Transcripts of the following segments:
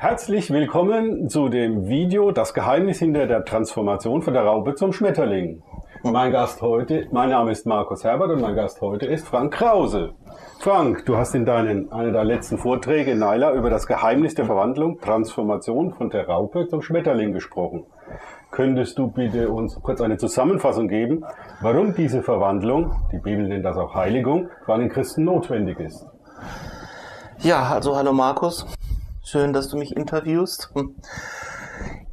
Herzlich willkommen zu dem Video Das Geheimnis hinter der Transformation von der Raupe zum Schmetterling. Mein Gast heute, mein Name ist Markus Herbert und mein Gast heute ist Frank Krause. Frank, du hast in deinen, einer der letzten Vorträge in Naila über das Geheimnis der Verwandlung, Transformation von der Raupe zum Schmetterling gesprochen. Könntest du bitte uns kurz eine Zusammenfassung geben, warum diese Verwandlung, die Bibel nennt das auch Heiligung, für einen Christen notwendig ist? Ja, also hallo Markus. Schön, dass du mich interviewst.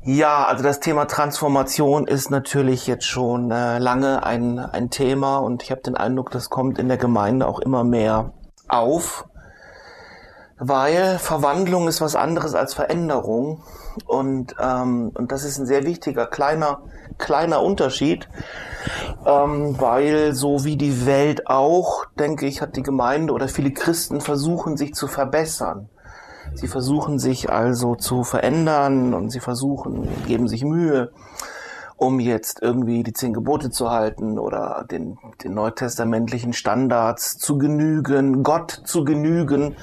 Ja, also das Thema Transformation ist natürlich jetzt schon äh, lange ein, ein Thema und ich habe den Eindruck, das kommt in der Gemeinde auch immer mehr auf, weil Verwandlung ist was anderes als Veränderung und, ähm, und das ist ein sehr wichtiger kleiner, kleiner Unterschied, ähm, weil so wie die Welt auch, denke ich, hat die Gemeinde oder viele Christen versuchen, sich zu verbessern. Sie versuchen sich also zu verändern und sie versuchen, geben sich Mühe, um jetzt irgendwie die zehn Gebote zu halten oder den, den neutestamentlichen Standards zu genügen, Gott zu genügen.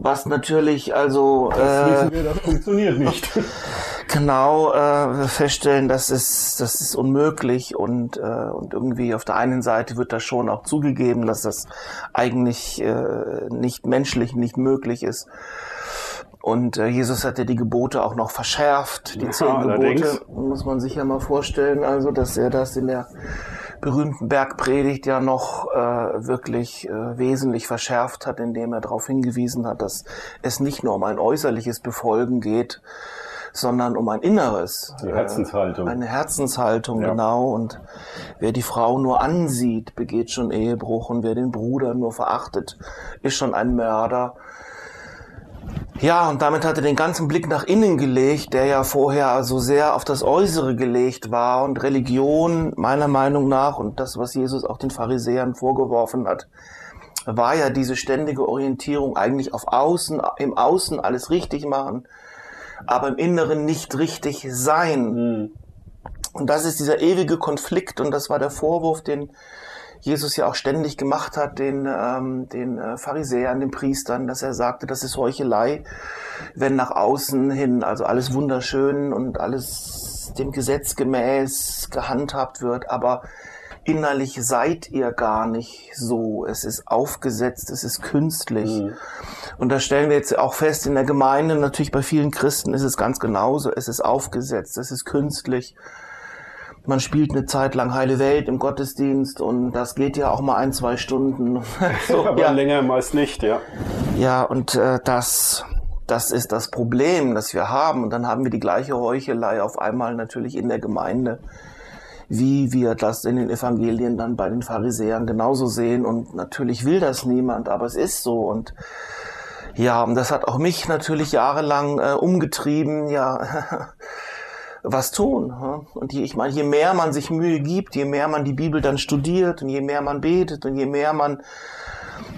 Was natürlich also das äh, wir, das funktioniert nicht. genau äh, feststellen, das ist das ist unmöglich und äh, und irgendwie auf der einen Seite wird da schon auch zugegeben, dass das eigentlich äh, nicht menschlich, nicht möglich ist. Und äh, Jesus hat ja die Gebote auch noch verschärft. Die ja, zehn Gebote allerdings. muss man sich ja mal vorstellen, also dass er das in der berühmten Bergpredigt ja noch äh, wirklich äh, wesentlich verschärft hat, indem er darauf hingewiesen hat, dass es nicht nur um ein äußerliches Befolgen geht, sondern um ein inneres. Die Herzenshaltung. Äh, eine Herzenshaltung, ja. genau. Und wer die Frau nur ansieht, begeht schon Ehebruch. Und wer den Bruder nur verachtet, ist schon ein Mörder. Ja, und damit hat er den ganzen Blick nach innen gelegt, der ja vorher so sehr auf das Äußere gelegt war und Religion meiner Meinung nach und das, was Jesus auch den Pharisäern vorgeworfen hat, war ja diese ständige Orientierung eigentlich auf Außen, im Außen alles richtig machen, aber im Inneren nicht richtig sein. Mhm. Und das ist dieser ewige Konflikt und das war der Vorwurf, den Jesus ja auch ständig gemacht hat, den, ähm, den äh, Pharisäern, den Priestern, dass er sagte, das ist Heuchelei, wenn nach außen hin also alles wunderschön und alles dem Gesetz gemäß gehandhabt wird, aber innerlich seid ihr gar nicht so. Es ist aufgesetzt, es ist künstlich. Mhm. Und da stellen wir jetzt auch fest, in der Gemeinde, natürlich bei vielen Christen ist es ganz genauso. Es ist aufgesetzt, es ist künstlich man spielt eine Zeit lang Heile Welt im Gottesdienst und das geht ja auch mal ein, zwei Stunden. so, Aber ja. länger meist nicht, ja. Ja, und äh, das, das ist das Problem, das wir haben. Und dann haben wir die gleiche Heuchelei auf einmal natürlich in der Gemeinde, wie wir das in den Evangelien dann bei den Pharisäern genauso sehen. Und natürlich will das niemand, aber es ist so. Und ja, und das hat auch mich natürlich jahrelang äh, umgetrieben, ja. was tun. Und je, ich meine, je mehr man sich Mühe gibt, je mehr man die Bibel dann studiert und je mehr man betet und je mehr man,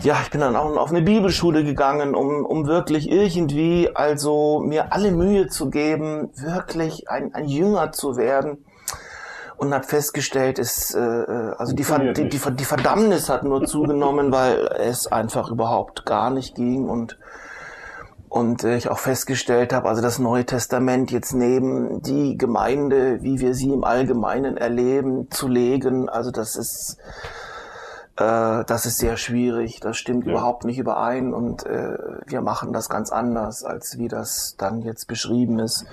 ja, ich bin dann auch auf eine Bibelschule gegangen, um, um wirklich irgendwie, also mir alle Mühe zu geben, wirklich ein, ein Jünger zu werden. Und habe festgestellt, ist äh, äh also die, die, die, die Verdammnis hat nur zugenommen, weil es einfach überhaupt gar nicht ging. Und und äh, ich auch festgestellt habe, also das Neue Testament jetzt neben die Gemeinde, wie wir sie im Allgemeinen erleben, zu legen, also das ist äh, das ist sehr schwierig, das stimmt ja. überhaupt nicht überein und äh, wir machen das ganz anders, als wie das dann jetzt beschrieben ist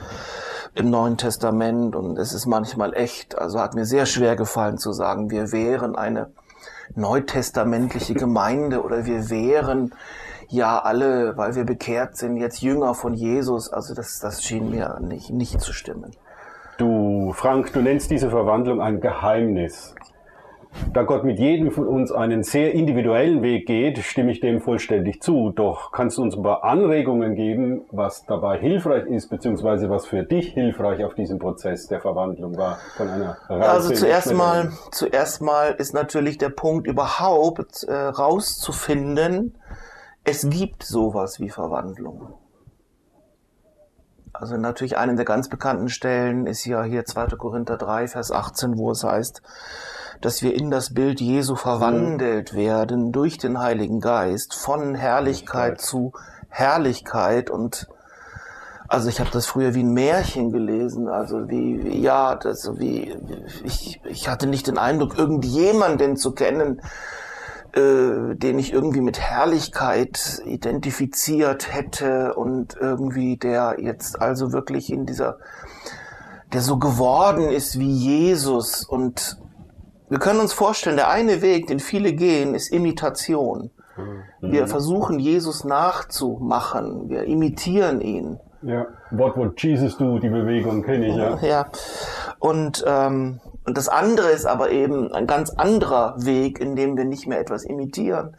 im Neuen Testament und es ist manchmal echt, also hat mir sehr schwer gefallen zu sagen, wir wären eine neutestamentliche Gemeinde oder wir wären ja alle, weil wir bekehrt sind, jetzt Jünger von Jesus. Also das, das schien mir nicht, nicht zu stimmen. Du, Frank, du nennst diese Verwandlung ein Geheimnis. Da Gott mit jedem von uns einen sehr individuellen Weg geht, stimme ich dem vollständig zu. Doch kannst du uns ein paar Anregungen geben, was dabei hilfreich ist, beziehungsweise was für dich hilfreich auf diesem Prozess der Verwandlung war von einer Reise Also zuerst mal, zuerst mal ist natürlich der Punkt überhaupt äh, rauszufinden, es gibt sowas wie Verwandlung. Also natürlich eine der ganz bekannten Stellen ist ja hier 2. Korinther 3, Vers 18, wo es heißt, dass wir in das Bild Jesu verwandelt werden durch den Heiligen Geist von Herrlichkeit zu Herrlichkeit und Also ich habe das früher wie ein Märchen gelesen, also wie, wie ja, das wie ich, ich hatte nicht den Eindruck, irgendjemanden zu kennen, äh, den ich irgendwie mit Herrlichkeit identifiziert hätte und irgendwie der jetzt also wirklich in dieser, der so geworden ist wie Jesus und wir können uns vorstellen, der eine Weg, den viele gehen, ist Imitation. Mhm. Wir versuchen Jesus nachzumachen, wir imitieren ihn. Ja, What would Jesus do, die Bewegung kenne ich ja. Ja, und, ähm, und das andere ist aber eben ein ganz anderer Weg, in dem wir nicht mehr etwas imitieren,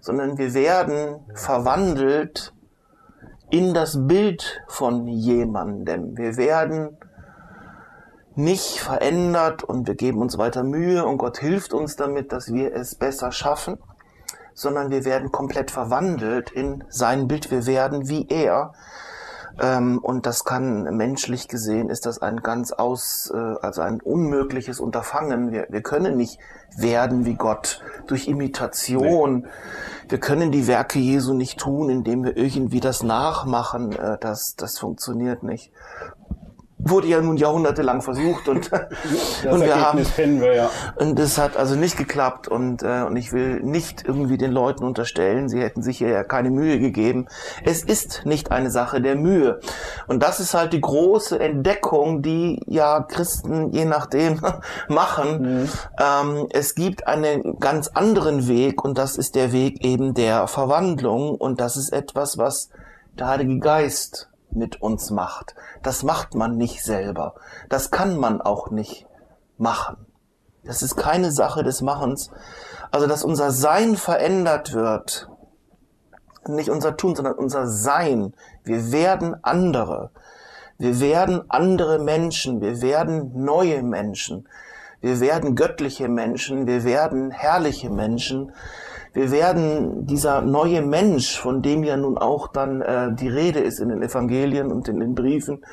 sondern wir werden verwandelt in das Bild von jemandem. Wir werden nicht verändert und wir geben uns weiter Mühe und Gott hilft uns damit, dass wir es besser schaffen, sondern wir werden komplett verwandelt in sein Bild. Wir werden wie er. Ähm, und das kann menschlich gesehen ist das ein ganz aus, äh, also ein unmögliches Unterfangen. Wir, wir können nicht werden wie Gott durch Imitation. Nee. Wir können die Werke Jesu nicht tun, indem wir irgendwie das nachmachen. Äh, das, das funktioniert nicht wurde ja nun jahrhundertelang versucht und, und wir haben wir, ja. und es hat also nicht geklappt und äh, und ich will nicht irgendwie den Leuten unterstellen, sie hätten sich ja keine Mühe gegeben. Es ist nicht eine Sache der Mühe und das ist halt die große Entdeckung, die ja Christen je nachdem machen. Mhm. Ähm, es gibt einen ganz anderen Weg und das ist der Weg eben der Verwandlung und das ist etwas, was der Heilige Geist mit uns macht. Das macht man nicht selber. Das kann man auch nicht machen. Das ist keine Sache des Machens. Also, dass unser Sein verändert wird. Nicht unser Tun, sondern unser Sein. Wir werden andere. Wir werden andere Menschen. Wir werden neue Menschen. Wir werden göttliche Menschen. Wir werden herrliche Menschen. Wir werden dieser neue Mensch, von dem ja nun auch dann äh, die Rede ist in den Evangelien und in den Briefen,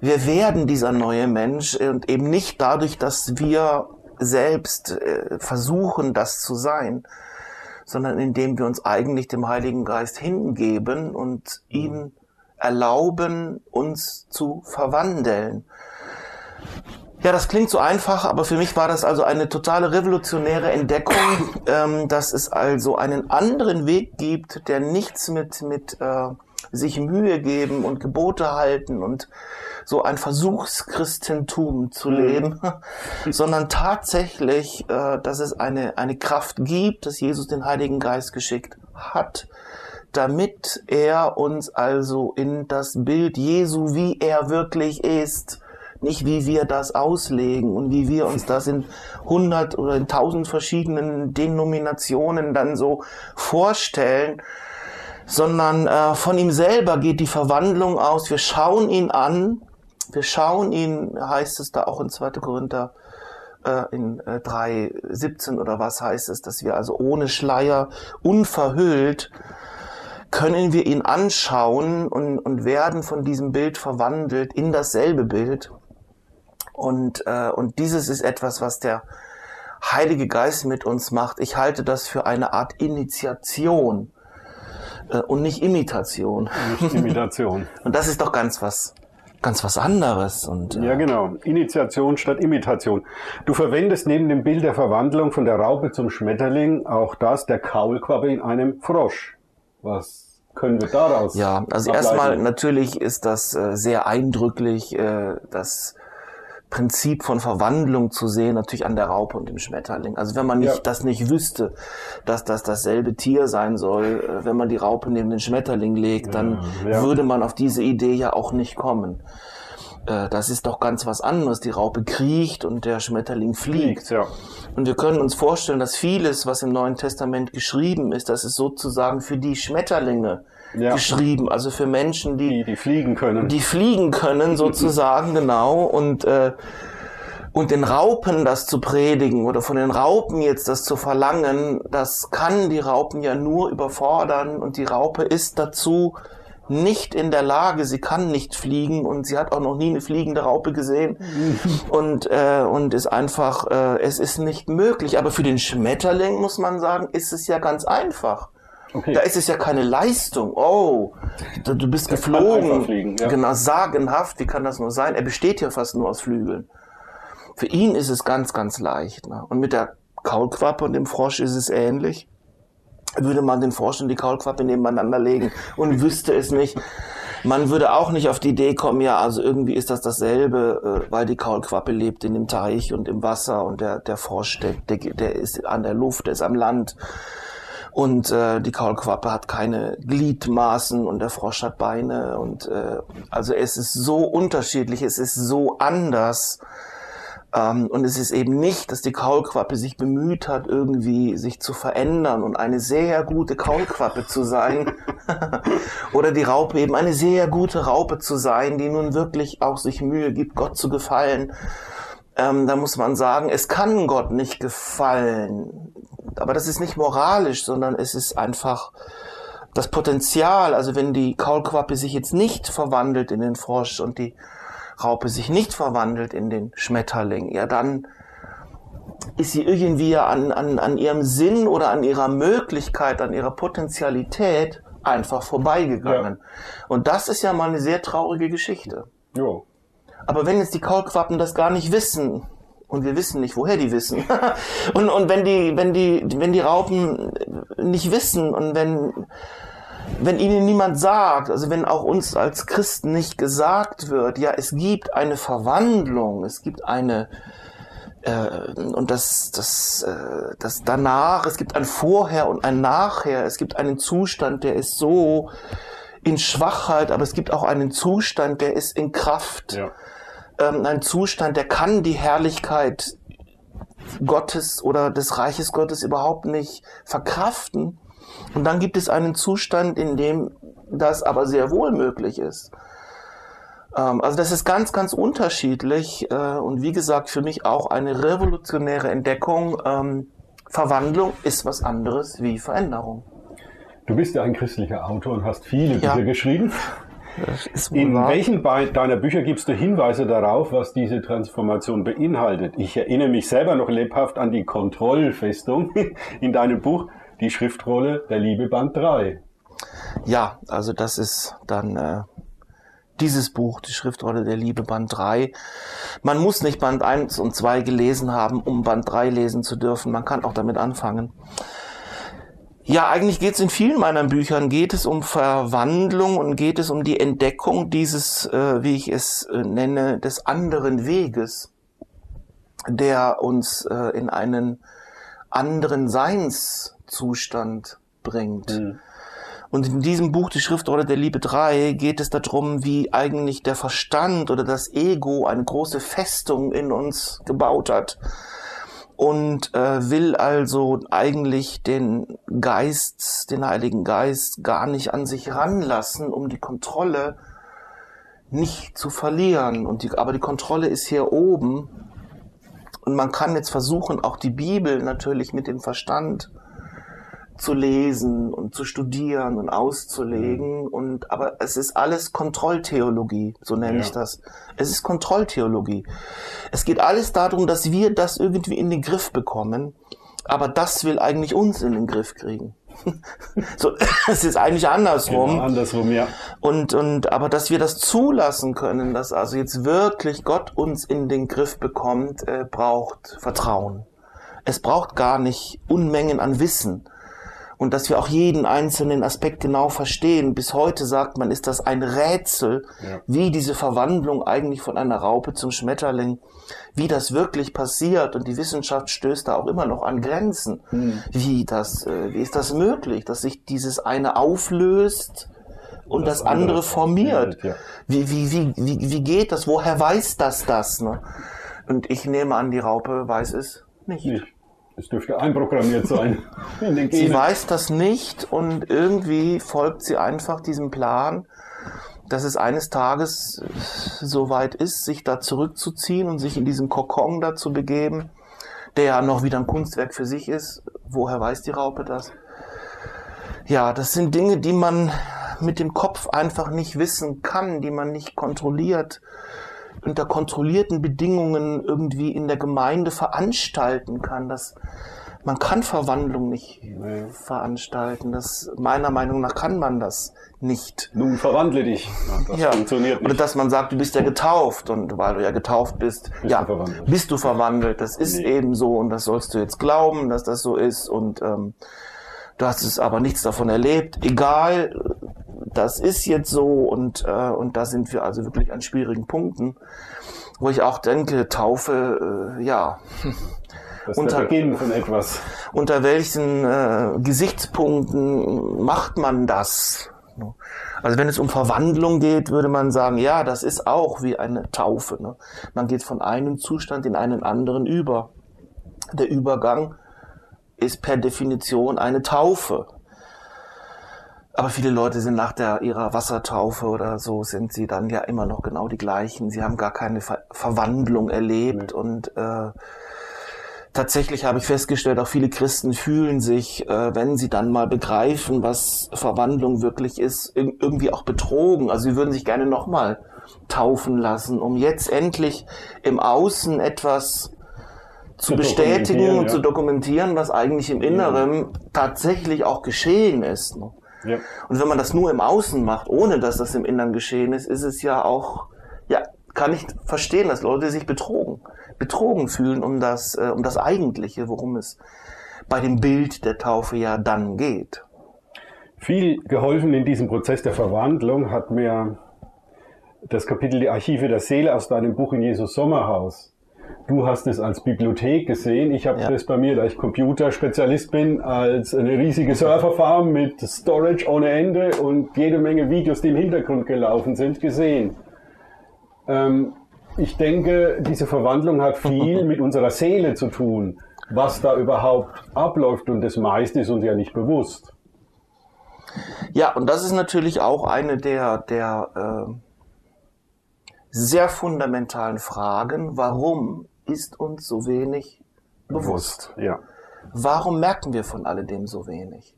wir werden dieser neue Mensch und eben nicht dadurch, dass wir selbst äh, versuchen, das zu sein, sondern indem wir uns eigentlich dem Heiligen Geist hingeben und ihn erlauben, uns zu verwandeln. Ja, das klingt so einfach, aber für mich war das also eine totale revolutionäre Entdeckung, ähm, dass es also einen anderen Weg gibt, der nichts mit, mit äh, sich Mühe geben und Gebote halten und so ein Versuchschristentum zu mhm. leben, sondern tatsächlich, äh, dass es eine, eine Kraft gibt, dass Jesus den Heiligen Geist geschickt hat, damit er uns also in das Bild Jesu, wie er wirklich ist, nicht wie wir das auslegen und wie wir uns das in hundert oder in tausend verschiedenen Denominationen dann so vorstellen, sondern äh, von ihm selber geht die Verwandlung aus. Wir schauen ihn an, wir schauen ihn, heißt es da auch in 2. Korinther äh, in äh, 3,17 oder was heißt es, dass wir also ohne Schleier, unverhüllt, können wir ihn anschauen und, und werden von diesem Bild verwandelt in dasselbe Bild. Und, äh, und dieses ist etwas, was der Heilige Geist mit uns macht. Ich halte das für eine Art Initiation äh, und nicht Imitation. Nicht Imitation. und das ist doch ganz was ganz was anderes. Und, äh ja, genau. Initiation statt Imitation. Du verwendest neben dem Bild der Verwandlung von der Raupe zum Schmetterling auch das der Kaulquappe in einem Frosch. Was können wir daraus? Ja, also ableiten? erstmal natürlich ist das äh, sehr eindrücklich, äh, dass Prinzip von Verwandlung zu sehen, natürlich an der Raupe und dem Schmetterling. Also wenn man nicht, ja. das nicht wüsste, dass das dasselbe Tier sein soll, äh, wenn man die Raupe neben den Schmetterling legt, dann ja, würde man auf diese Idee ja auch nicht kommen. Äh, das ist doch ganz was anderes. Die Raupe kriecht und der Schmetterling fliegt. fliegt ja. Und wir können uns vorstellen, dass vieles, was im Neuen Testament geschrieben ist, das ist sozusagen für die Schmetterlinge ja. geschrieben, also für Menschen, die, die, die fliegen können. Die fliegen können sozusagen, genau. Und, äh, und den Raupen das zu predigen oder von den Raupen jetzt das zu verlangen, das kann die Raupen ja nur überfordern und die Raupe ist dazu nicht in der Lage, sie kann nicht fliegen und sie hat auch noch nie eine fliegende Raupe gesehen und, äh, und ist einfach, äh, es ist nicht möglich. Aber für den Schmetterling muss man sagen, ist es ja ganz einfach. Okay. Da ist es ja keine Leistung. Oh, du bist der geflogen. Fliegen, ja. Genau, sagenhaft. Wie kann das nur sein? Er besteht ja fast nur aus Flügeln. Für ihn ist es ganz, ganz leicht. Ne? Und mit der Kaulquappe und dem Frosch ist es ähnlich. Würde man den Frosch und die Kaulquappe nebeneinander legen und wüsste es nicht. Man würde auch nicht auf die Idee kommen, ja, also irgendwie ist das dasselbe, äh, weil die Kaulquappe lebt in dem Teich und im Wasser und der, der Frosch, der, der, der ist an der Luft, der ist am Land. Und äh, die Kaulquappe hat keine Gliedmaßen und der Frosch hat Beine. Und äh, also es ist so unterschiedlich, es ist so anders. Ähm, und es ist eben nicht, dass die Kaulquappe sich bemüht hat, irgendwie sich zu verändern und eine sehr gute Kaulquappe zu sein. Oder die Raupe eben eine sehr gute Raupe zu sein, die nun wirklich auch sich Mühe gibt, Gott zu gefallen. Ähm, da muss man sagen, es kann Gott nicht gefallen. Aber das ist nicht moralisch, sondern es ist einfach das Potenzial. Also wenn die Kaulquappe sich jetzt nicht verwandelt in den Frosch und die Raupe sich nicht verwandelt in den Schmetterling, ja, dann ist sie irgendwie an, an, an ihrem Sinn oder an ihrer Möglichkeit, an ihrer Potentialität einfach vorbeigegangen. Ja. Und das ist ja mal eine sehr traurige Geschichte. Jo. Aber wenn jetzt die Kaulquappen das gar nicht wissen, und wir wissen nicht, woher die wissen. und, und wenn die, wenn die, wenn die Raupen nicht wissen und wenn, wenn ihnen niemand sagt, also wenn auch uns als Christen nicht gesagt wird, ja, es gibt eine Verwandlung, es gibt eine, äh, und das, das, äh, das danach, es gibt ein Vorher und ein Nachher, es gibt einen Zustand, der ist so in Schwachheit, aber es gibt auch einen Zustand, der ist in Kraft. Ja. Ähm, ein Zustand, der kann die Herrlichkeit Gottes oder des Reiches Gottes überhaupt nicht verkraften. Und dann gibt es einen Zustand, in dem das aber sehr wohl möglich ist. Ähm, also das ist ganz, ganz unterschiedlich äh, und wie gesagt für mich auch eine revolutionäre Entdeckung. Ähm, Verwandlung ist was anderes wie Veränderung. Du bist ja ein christlicher Autor und hast viele Bücher ja. geschrieben. In wahr. welchen deiner Bücher gibst du Hinweise darauf, was diese Transformation beinhaltet? Ich erinnere mich selber noch lebhaft an die Kontrollfestung in deinem Buch die Schriftrolle der Liebe Band 3. Ja, also das ist dann äh, dieses Buch, die Schriftrolle der Liebe Band 3. Man muss nicht Band 1 und 2 gelesen haben, um Band 3 lesen zu dürfen. Man kann auch damit anfangen. Ja, eigentlich geht es in vielen meiner Büchern, geht es um Verwandlung und geht es um die Entdeckung dieses, äh, wie ich es äh, nenne, des anderen Weges, der uns äh, in einen anderen Seins Zustand bringt. Mhm. Und in diesem Buch, die Schriftrolle der Liebe 3, geht es darum, wie eigentlich der Verstand oder das Ego eine große Festung in uns gebaut hat und äh, will also eigentlich den Geist, den Heiligen Geist gar nicht an sich ranlassen, um die Kontrolle nicht zu verlieren. Und die, aber die Kontrolle ist hier oben. Und man kann jetzt versuchen, auch die Bibel natürlich mit dem Verstand zu lesen und zu studieren und auszulegen. Mhm. Und aber es ist alles Kontrolltheologie, so nenne ja. ich das. Es ist Kontrolltheologie. Es geht alles darum, dass wir das irgendwie in den Griff bekommen. Aber das will eigentlich uns in den Griff kriegen. so, es ist eigentlich andersrum. Genau, andersrum, ja. Und, und, aber dass wir das zulassen können, dass also jetzt wirklich Gott uns in den Griff bekommt, äh, braucht Vertrauen. Es braucht gar nicht Unmengen an Wissen und dass wir auch jeden einzelnen Aspekt genau verstehen. Bis heute sagt man, ist das ein Rätsel, ja. wie diese Verwandlung eigentlich von einer Raupe zum Schmetterling, wie das wirklich passiert. Und die Wissenschaft stößt da auch immer noch an Grenzen. Mhm. Wie das, äh, wie ist das möglich, dass sich dieses eine auflöst und das, das andere, andere formiert? Ja. Wie, wie, wie, wie, wie geht das? Woher weiß das das? Ne? Und ich nehme an, die Raupe weiß es nicht. nicht. Es dürfte einprogrammiert sein. sie weiß das nicht und irgendwie folgt sie einfach diesem Plan, dass es eines Tages so weit ist, sich da zurückzuziehen und sich in diesem Kokon da zu begeben, der ja noch wieder ein Kunstwerk für sich ist. Woher weiß die Raupe das? Ja, das sind Dinge, die man mit dem Kopf einfach nicht wissen kann, die man nicht kontrolliert unter kontrollierten Bedingungen irgendwie in der Gemeinde veranstalten kann. Das man kann Verwandlung nicht nee. veranstalten. Das, meiner Meinung nach kann man das nicht. Nun verwandle dich. Das ja. funktioniert nicht. Oder dass man sagt, du bist ja getauft und weil du ja getauft bist, bist ja, du bist du verwandelt. Das ist nee. eben so und das sollst du jetzt glauben, dass das so ist und ähm, du hast es aber nichts davon erlebt. Egal, das ist jetzt so und, äh, und da sind wir also wirklich an schwierigen Punkten, wo ich auch denke, Taufe, äh, ja. Das unter, von etwas. Unter welchen äh, Gesichtspunkten macht man das? Also wenn es um Verwandlung geht, würde man sagen, ja, das ist auch wie eine Taufe. Ne? Man geht von einem Zustand in einen anderen über. Der Übergang ist per Definition eine Taufe. Aber viele Leute sind nach der, ihrer Wassertaufe oder so, sind sie dann ja immer noch genau die gleichen. Sie haben gar keine Ver Verwandlung erlebt. Nee. Und äh, tatsächlich habe ich festgestellt, auch viele Christen fühlen sich, äh, wenn sie dann mal begreifen, was Verwandlung wirklich ist, irgendwie auch betrogen. Also sie würden sich gerne nochmal taufen lassen, um jetzt endlich im Außen etwas zu, bestätigen und ja. zu dokumentieren, was eigentlich im Inneren ja. tatsächlich auch geschehen ist. Ne? Ja. Und wenn man das nur im Außen macht, ohne dass das im Inneren geschehen ist, ist es ja auch, ja, kann ich verstehen, dass Leute sich betrogen, betrogen fühlen um das, äh, um das Eigentliche, worum es bei dem Bild der Taufe ja dann geht. Viel geholfen in diesem Prozess der Verwandlung hat mir das Kapitel Die Archive der Seele aus deinem Buch in Jesus Sommerhaus Du hast es als Bibliothek gesehen. Ich habe ja. das bei mir, da ich Computerspezialist bin, als eine riesige Serverfarm mit Storage ohne Ende und jede Menge Videos, die im Hintergrund gelaufen sind, gesehen. Ähm, ich denke, diese Verwandlung hat viel mit unserer Seele zu tun, was da überhaupt abläuft und das meiste ist uns ja nicht bewusst. Ja, und das ist natürlich auch eine der, der äh sehr fundamentalen Fragen, warum ist uns so wenig bewusst? Ja. Warum merken wir von alledem so wenig?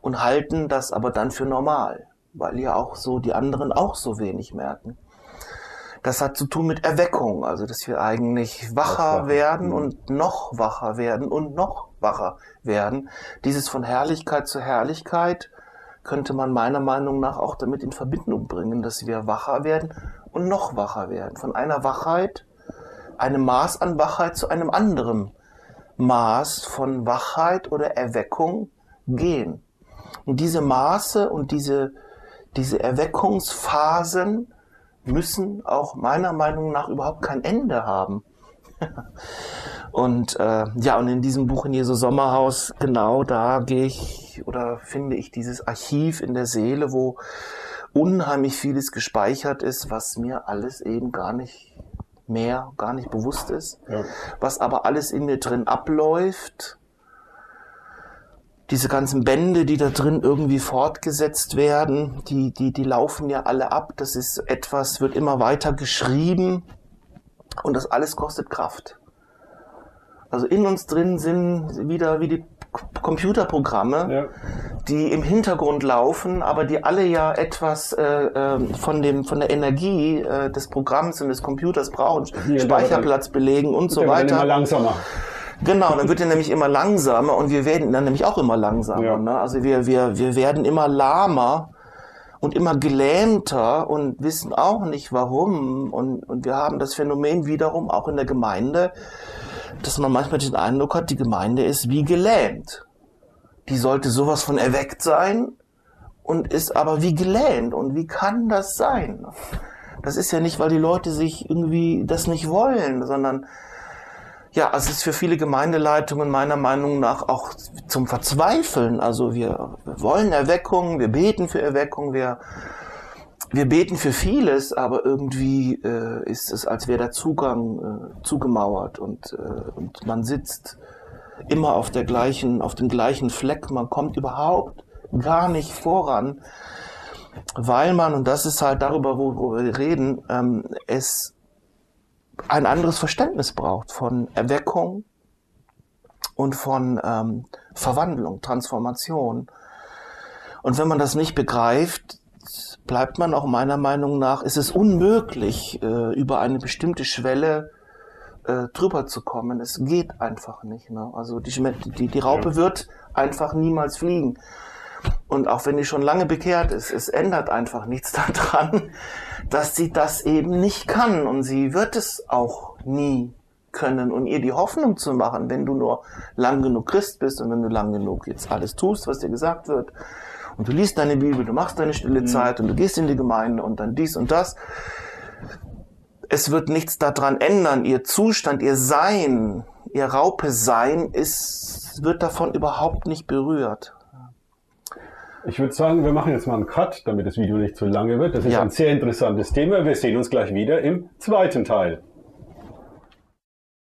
Und halten das aber dann für normal, weil ja auch so die anderen auch so wenig merken. Das hat zu tun mit Erweckung, also dass wir eigentlich wacher werden mhm. und noch wacher werden und noch wacher werden. Dieses von Herrlichkeit zu Herrlichkeit könnte man meiner Meinung nach auch damit in Verbindung bringen, dass wir wacher werden und noch wacher werden. Von einer Wachheit, einem Maß an Wachheit zu einem anderen Maß von Wachheit oder Erweckung gehen. Und diese Maße und diese, diese Erweckungsphasen müssen auch meiner Meinung nach überhaupt kein Ende haben. und äh, ja, und in diesem Buch in Jesu Sommerhaus, genau da gehe ich oder finde ich dieses Archiv in der Seele, wo unheimlich vieles gespeichert ist, was mir alles eben gar nicht mehr, gar nicht bewusst ist, ja. was aber alles in mir drin abläuft. Diese ganzen Bände, die da drin irgendwie fortgesetzt werden, die, die, die laufen ja alle ab. Das ist etwas, wird immer weiter geschrieben und das alles kostet Kraft. Also in uns drin sind wieder wie die Computerprogramme, ja. die im Hintergrund laufen, aber die alle ja etwas äh, äh, von dem von der Energie äh, des Programms und des Computers brauchen, Hier, Speicherplatz belegen und so weiter. Immer langsamer. Genau, dann wird er nämlich immer langsamer und wir werden dann nämlich auch immer langsamer. Ja. Ne? Also wir, wir, wir werden immer lahmer und immer gelähmter und wissen auch nicht warum. Und, und wir haben das Phänomen wiederum auch in der Gemeinde, dass man manchmal den Eindruck hat, die Gemeinde ist wie gelähmt. Die sollte sowas von erweckt sein und ist aber wie gelähmt. Und wie kann das sein? Das ist ja nicht, weil die Leute sich irgendwie das nicht wollen, sondern ja, es ist für viele Gemeindeleitungen meiner Meinung nach auch zum Verzweifeln. Also wir wollen Erweckung, wir beten für Erweckung, wir wir beten für vieles, aber irgendwie äh, ist es, als wäre der Zugang äh, zugemauert und, äh, und man sitzt immer auf der gleichen, auf dem gleichen Fleck. Man kommt überhaupt gar nicht voran, weil man, und das ist halt darüber, wo, wo wir reden, ähm, es ein anderes Verständnis braucht von Erweckung und von ähm, Verwandlung, Transformation. Und wenn man das nicht begreift, bleibt man auch meiner Meinung nach, ist es unmöglich, äh, über eine bestimmte Schwelle äh, drüber zu kommen. Es geht einfach nicht. Ne? Also die, die, die Raupe wird einfach niemals fliegen. Und auch wenn die schon lange bekehrt ist, es ändert einfach nichts daran, dass sie das eben nicht kann. Und sie wird es auch nie können und ihr die Hoffnung zu machen, wenn du nur lang genug Christ bist und wenn du lang genug jetzt alles tust, was dir gesagt wird, und du liest deine Bibel, du machst deine stille mhm. Zeit und du gehst in die Gemeinde und dann dies und das. Es wird nichts daran ändern. Ihr Zustand, ihr Sein, ihr Raupe Sein ist, wird davon überhaupt nicht berührt. Ich würde sagen, wir machen jetzt mal einen Cut, damit das Video nicht zu lange wird. Das ist ja. ein sehr interessantes Thema. Wir sehen uns gleich wieder im zweiten Teil.